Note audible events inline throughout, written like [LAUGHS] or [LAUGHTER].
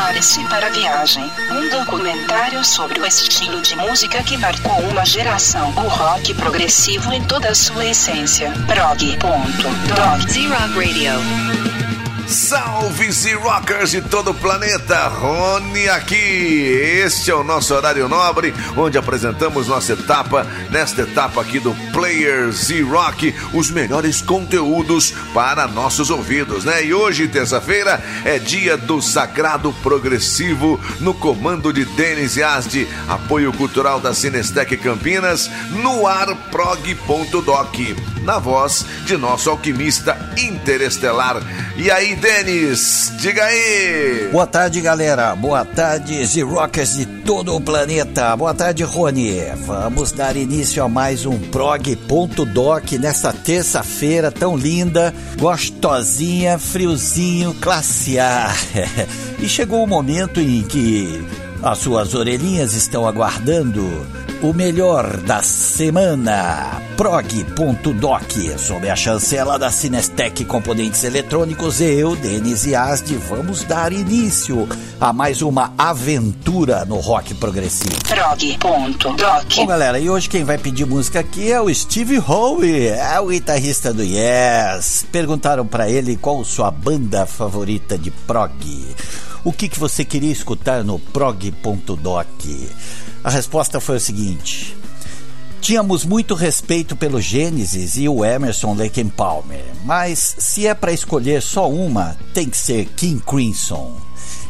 Prepare-se para a viagem. Um documentário sobre o estilo de música que marcou uma geração. O rock progressivo em toda a sua essência. Prog.dog. Z-Rock Radio. Salve Z-Rockers de todo o planeta, Rony aqui. Este é o nosso horário nobre, onde apresentamos nossa etapa, nesta etapa aqui do Player Z-Rock, os melhores conteúdos para nossos ouvidos, né? E hoje, terça-feira, é dia do Sagrado Progressivo, no comando de Denis Yazdi, apoio cultural da Cinestec Campinas, no ar prog.doc, na voz de nosso alquimista interestelar. E aí, Denis, diga aí. Boa tarde, galera. Boa tarde, Z-Rockers de todo o planeta. Boa tarde, Rony. Vamos dar início a mais um prog.doc nesta terça-feira tão linda, gostosinha, friozinho, classe A. [LAUGHS] e chegou o momento em que as suas orelhinhas estão aguardando o melhor da semana. Prog.doc, sob a chancela da Cinestec Componentes Eletrônicos, eu, Denis Yazdi, vamos dar início a mais uma aventura no rock progressivo. Prog.doc. Bom, galera, e hoje quem vai pedir música aqui é o Steve Howe, é o guitarrista do Yes. Perguntaram para ele qual sua banda favorita de prog. O que, que você queria escutar no prog.doc? A resposta foi o seguinte: Tínhamos muito respeito pelo Gênesis e o Emerson Lake Palmer, mas se é para escolher só uma, tem que ser King Crimson.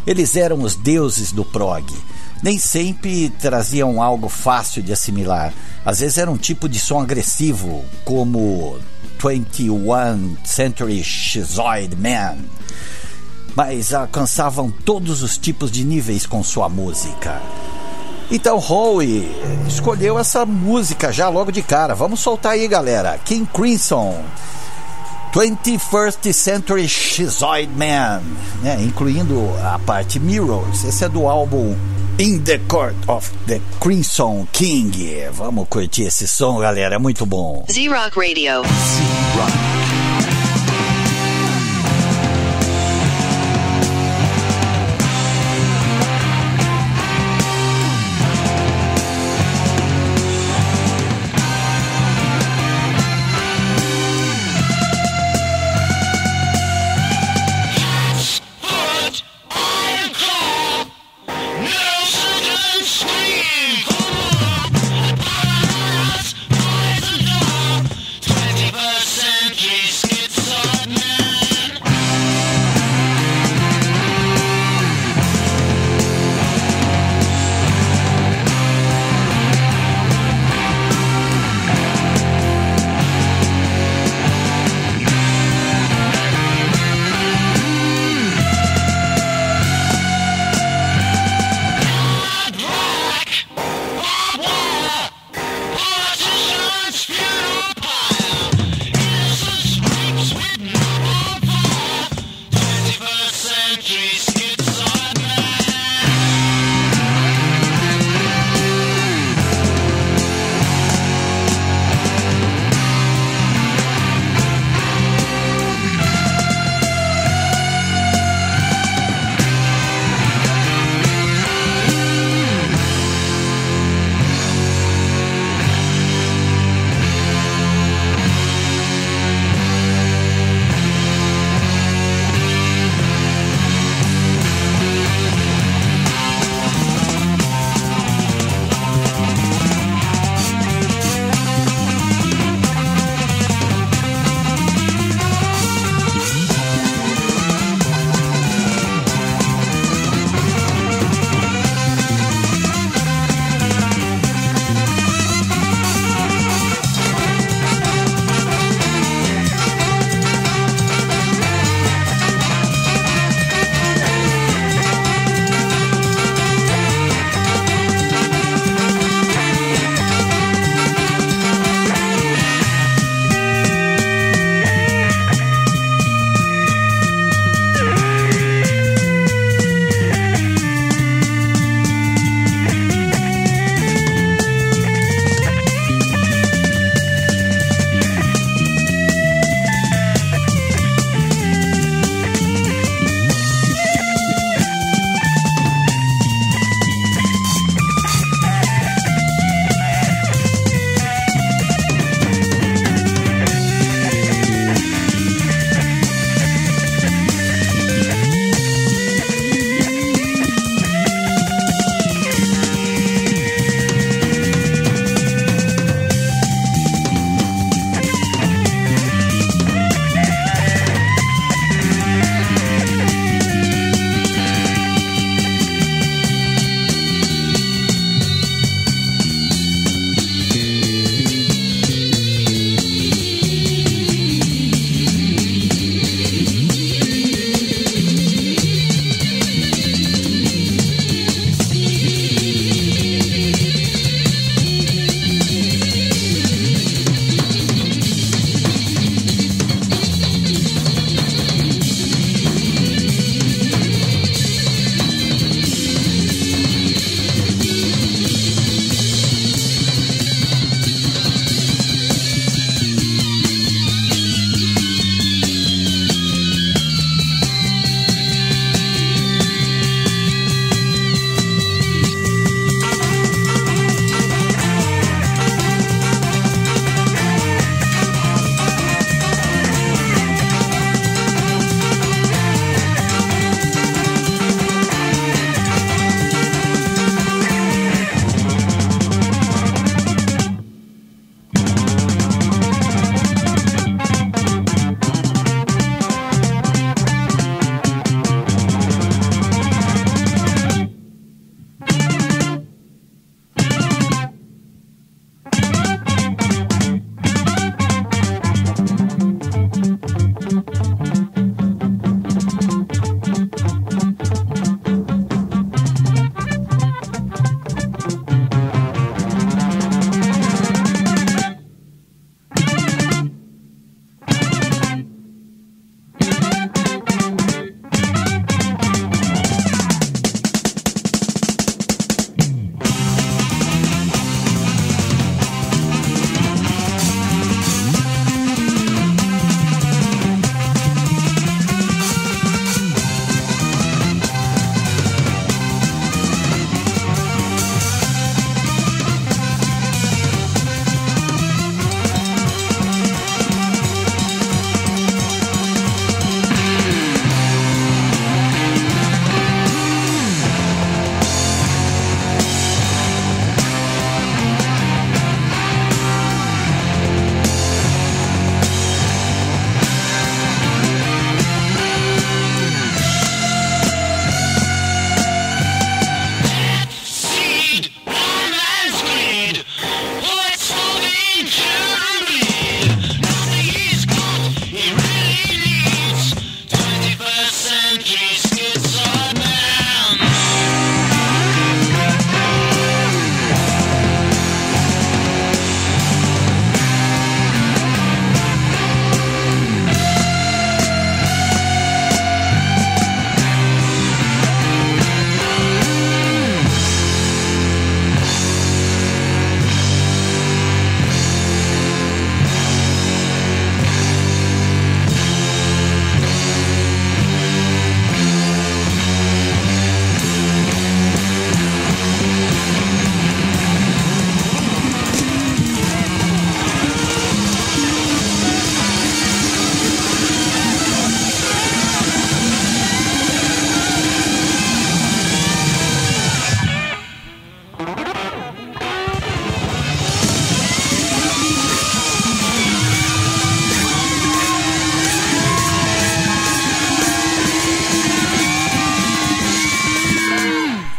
Eles eram os deuses do prog. Nem sempre traziam algo fácil de assimilar. Às vezes era um tipo de som agressivo, como 21 Century Schizoid Man. Mas alcançavam todos os tipos de níveis com sua música. Então Howie escolheu essa música já logo de cara. Vamos soltar aí, galera. King Crimson. 21st Century Schizoid Man, né? incluindo a parte Mirrors. Esse é do álbum In the Court of the Crimson King. Vamos curtir esse som, galera, é muito bom. Z-Rock Radio.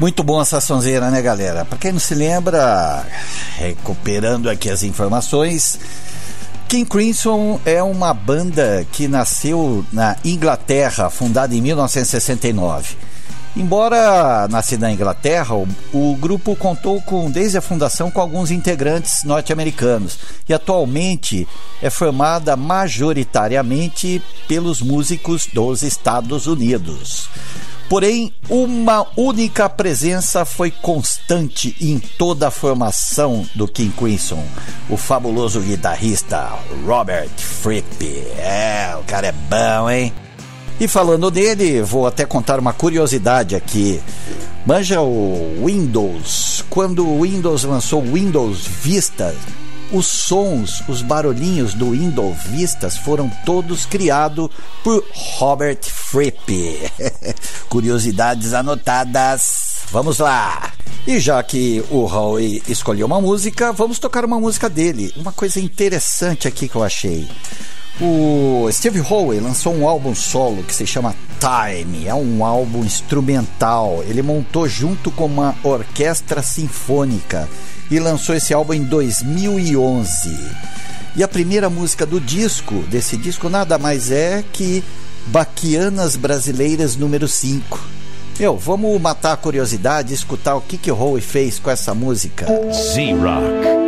Muito bom essa sonzeira, né, galera? Para quem não se lembra, recuperando aqui as informações, King Crimson é uma banda que nasceu na Inglaterra, fundada em 1969. Embora nascida na Inglaterra, o, o, grupo contou com desde a fundação com alguns integrantes norte-americanos e atualmente é formada majoritariamente pelos músicos dos Estados Unidos. Porém, uma única presença foi constante em toda a formação do King Crimson, o fabuloso guitarrista Robert Fripp. É, o cara é bom, hein? E falando dele, vou até contar uma curiosidade aqui. Manja o Windows. Quando o Windows lançou o Windows Vista, os sons, os barulhinhos do Windows Vistas foram todos criados por Robert Fripp. [LAUGHS] Curiosidades anotadas. Vamos lá! E já que o Howie escolheu uma música, vamos tocar uma música dele. Uma coisa interessante aqui que eu achei. O Steve Howe lançou um álbum solo que se chama Time. É um álbum instrumental. Ele montou junto com uma orquestra sinfônica e lançou esse álbum em 2011. E a primeira música do disco, desse disco, nada mais é que Baquianas Brasileiras número 5. Meu, vamos matar a curiosidade e escutar o que, que o Howe fez com essa música. Z-Rock.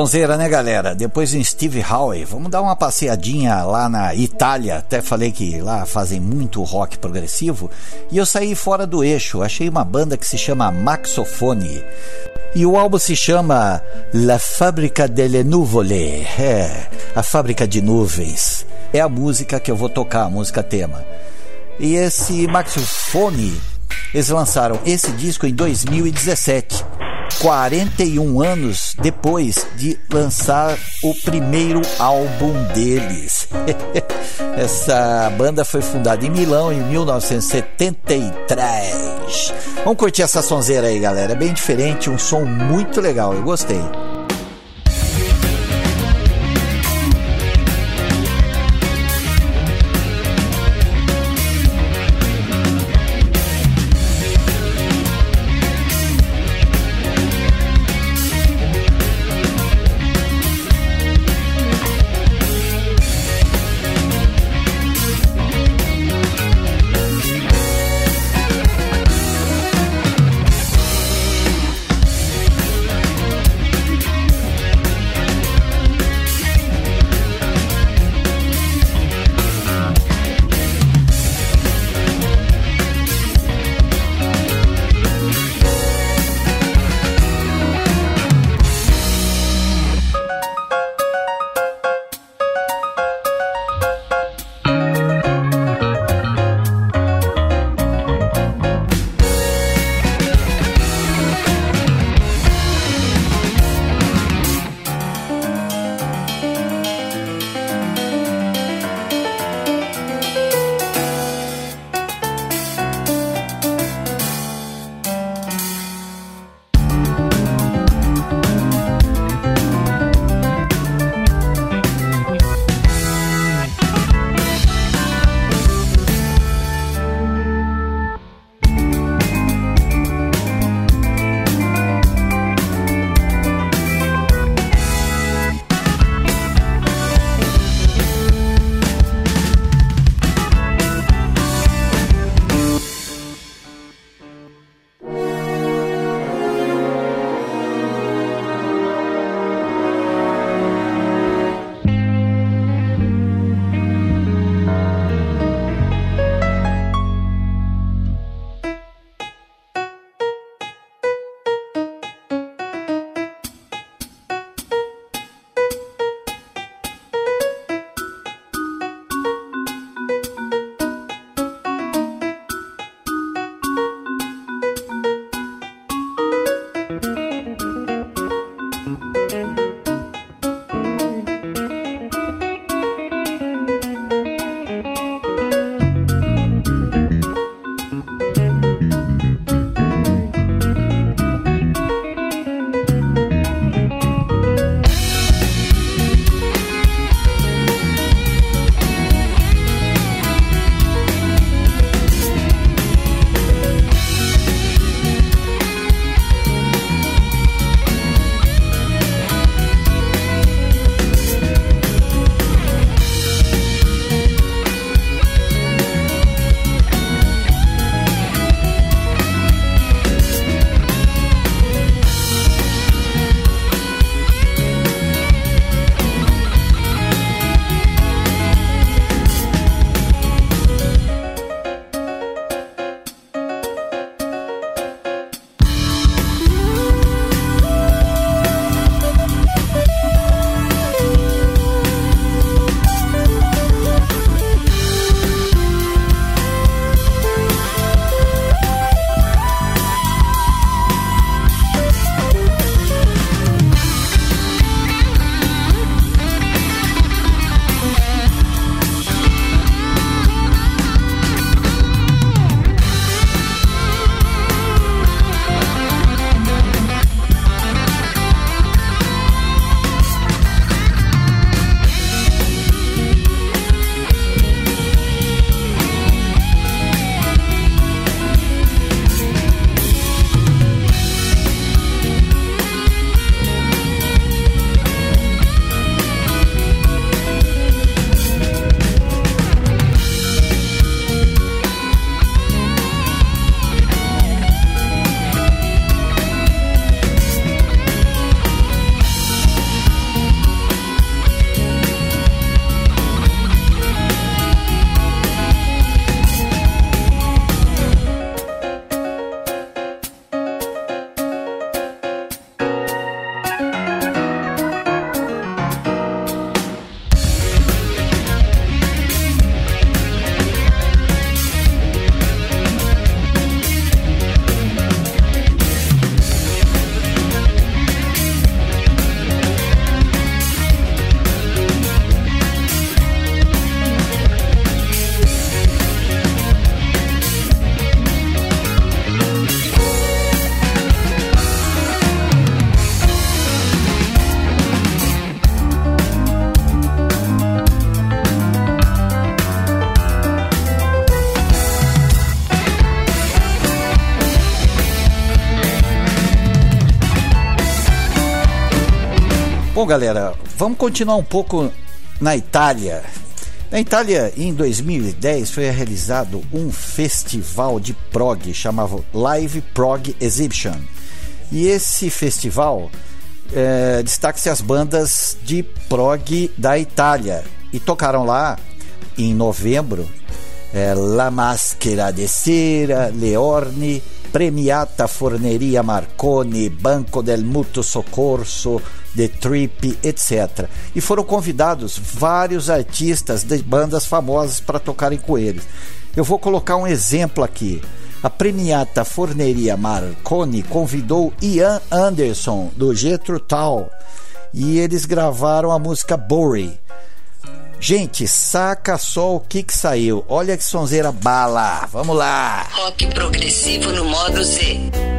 Sonzeira, né, galera? Depois em Steve Howe, vamos dar uma passeadinha lá na Itália. Até falei que lá fazem muito rock progressivo. E eu saí fora do eixo. Achei uma banda que se chama Maxofone. E o álbum se chama La Fábrica delle Nuvole. É, a fábrica de nuvens. É a música que eu vou tocar, a música tema. E esse Maxofone, eles lançaram esse disco em 2017. 41 anos depois de lançar o primeiro álbum deles. [LAUGHS] Essa banda foi fundada em Milão em 1973. Vamos curtir essa sonzeira aí, galera. É bem diferente, um som muito legal. Eu gostei. Galera, vamos continuar um pouco na Itália. Na Itália, em 2010, foi realizado um festival de prog chamado Live Prog Exhibition. E esse festival é, destaca-se as bandas de prog da Itália. E tocaram lá em novembro é, La Maschera de Cera, Leorne, Premiata Forneria Marconi, Banco del Mutuo Soccorso, The Trip, etc. E foram convidados vários artistas de bandas famosas para tocarem com eles. Eu vou colocar um exemplo aqui. A premiata Forneria Marconi convidou Ian Anderson, do Getro Tal, e eles gravaram a música Bory. Gente, saca só o que que saiu. Olha que sonzeira bala. Vamos lá. Rock progressivo no modo Z.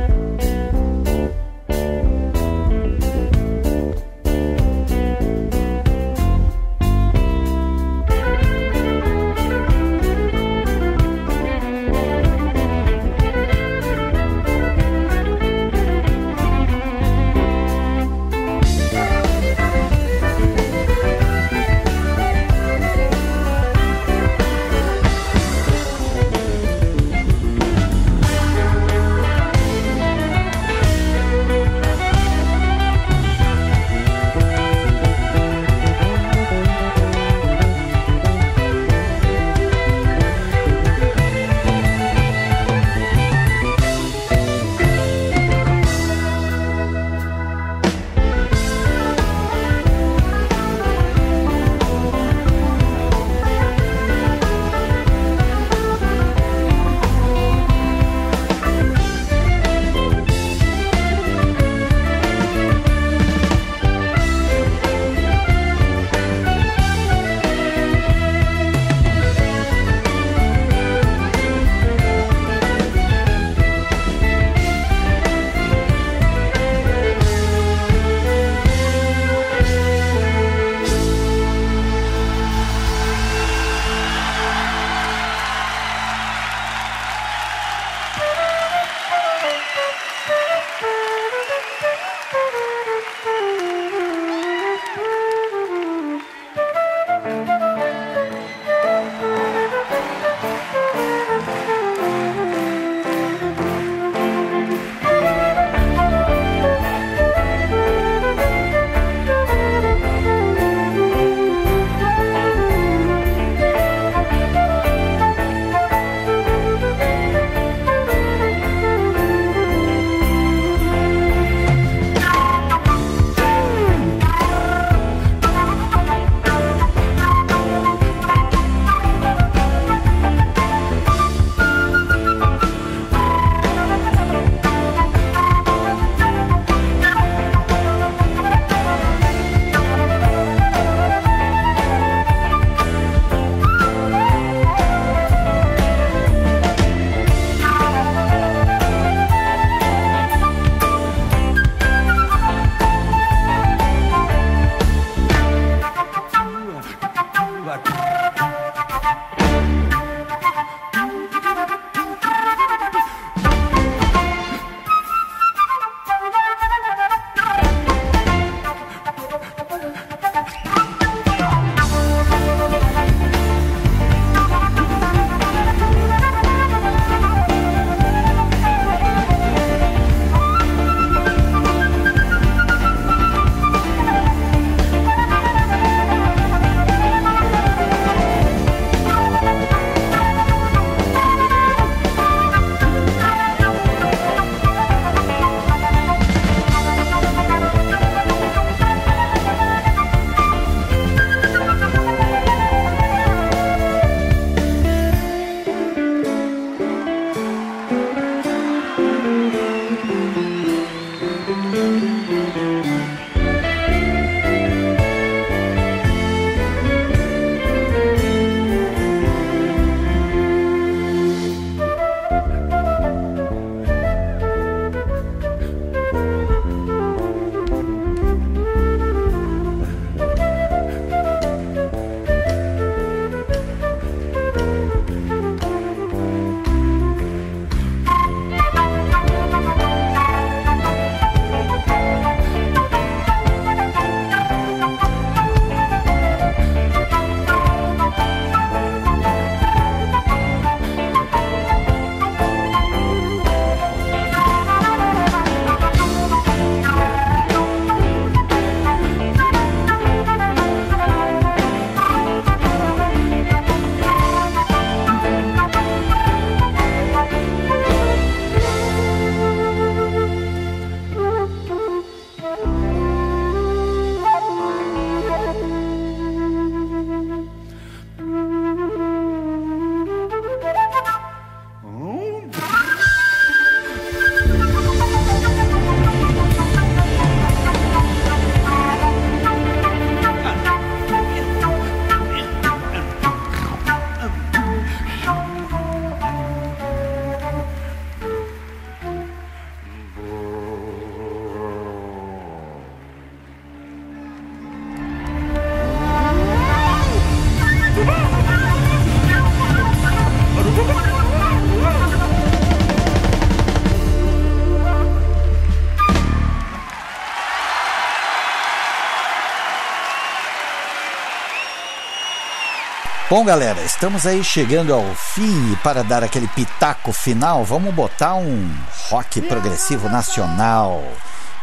Bom, galera, estamos aí chegando ao fim e para dar aquele pitaco final, vamos botar um rock progressivo nacional.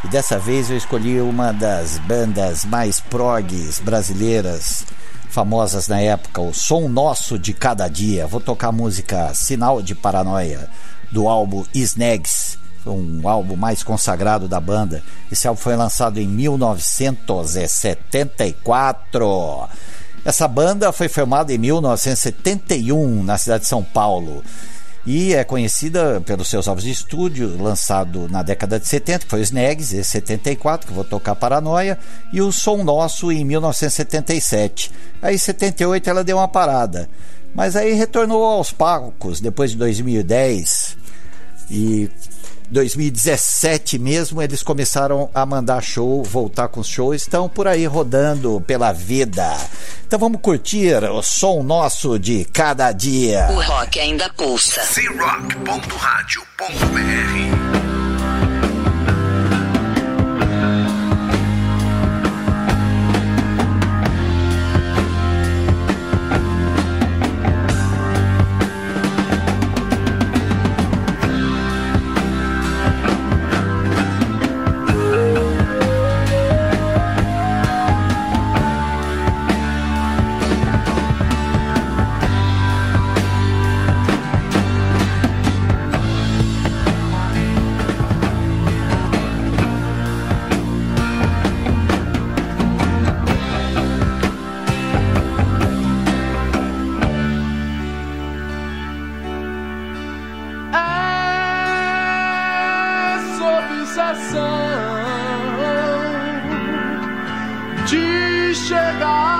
E dessa vez eu escolhi uma das bandas mais progs brasileiras, famosas na época, o Som Nosso de Cada Dia. Vou tocar a música Sinal de Paranoia, do álbum Snags, um álbum mais consagrado da banda. Esse álbum foi lançado em 1974. Essa banda foi formada em 1971 na cidade de São Paulo. E é conhecida pelos seus álbuns de estúdio, lançado na década de 70, que foi o Snags, esse 74, que vou tocar Paranoia, e o Som Nosso em 1977. Aí em 78 ela deu uma parada, mas aí retornou aos palcos depois de 2010 e 2017 mesmo eles começaram a mandar show, voltar com shows, estão por aí rodando pela vida. Então vamos curtir o som nosso de cada dia. O rock ainda pulsa. Barulho até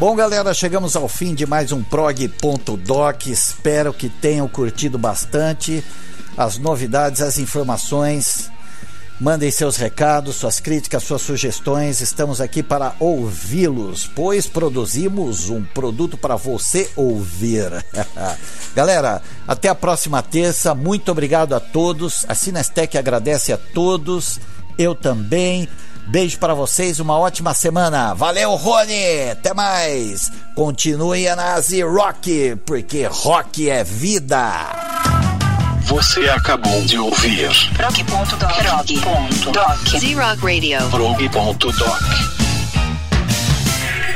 Bom, galera, chegamos ao fim de mais um prog.doc. Espero que tenham curtido bastante as novidades, as informações. Mandem seus recados, suas críticas, suas sugestões. Estamos aqui para ouvi-los, pois produzimos um produto para você ouvir. [LAUGHS] Galera, até a próxima terça. Muito obrigado a todos. A Sinestec agradece a todos. Eu também. Beijo para vocês, uma ótima semana. Valeu, Rony! Até mais! Continue a Nazi Rock, porque rock é vida! Você acabou de ouvir Prog.doc. Prog.doc. Z-Rock Radio. prog.doc.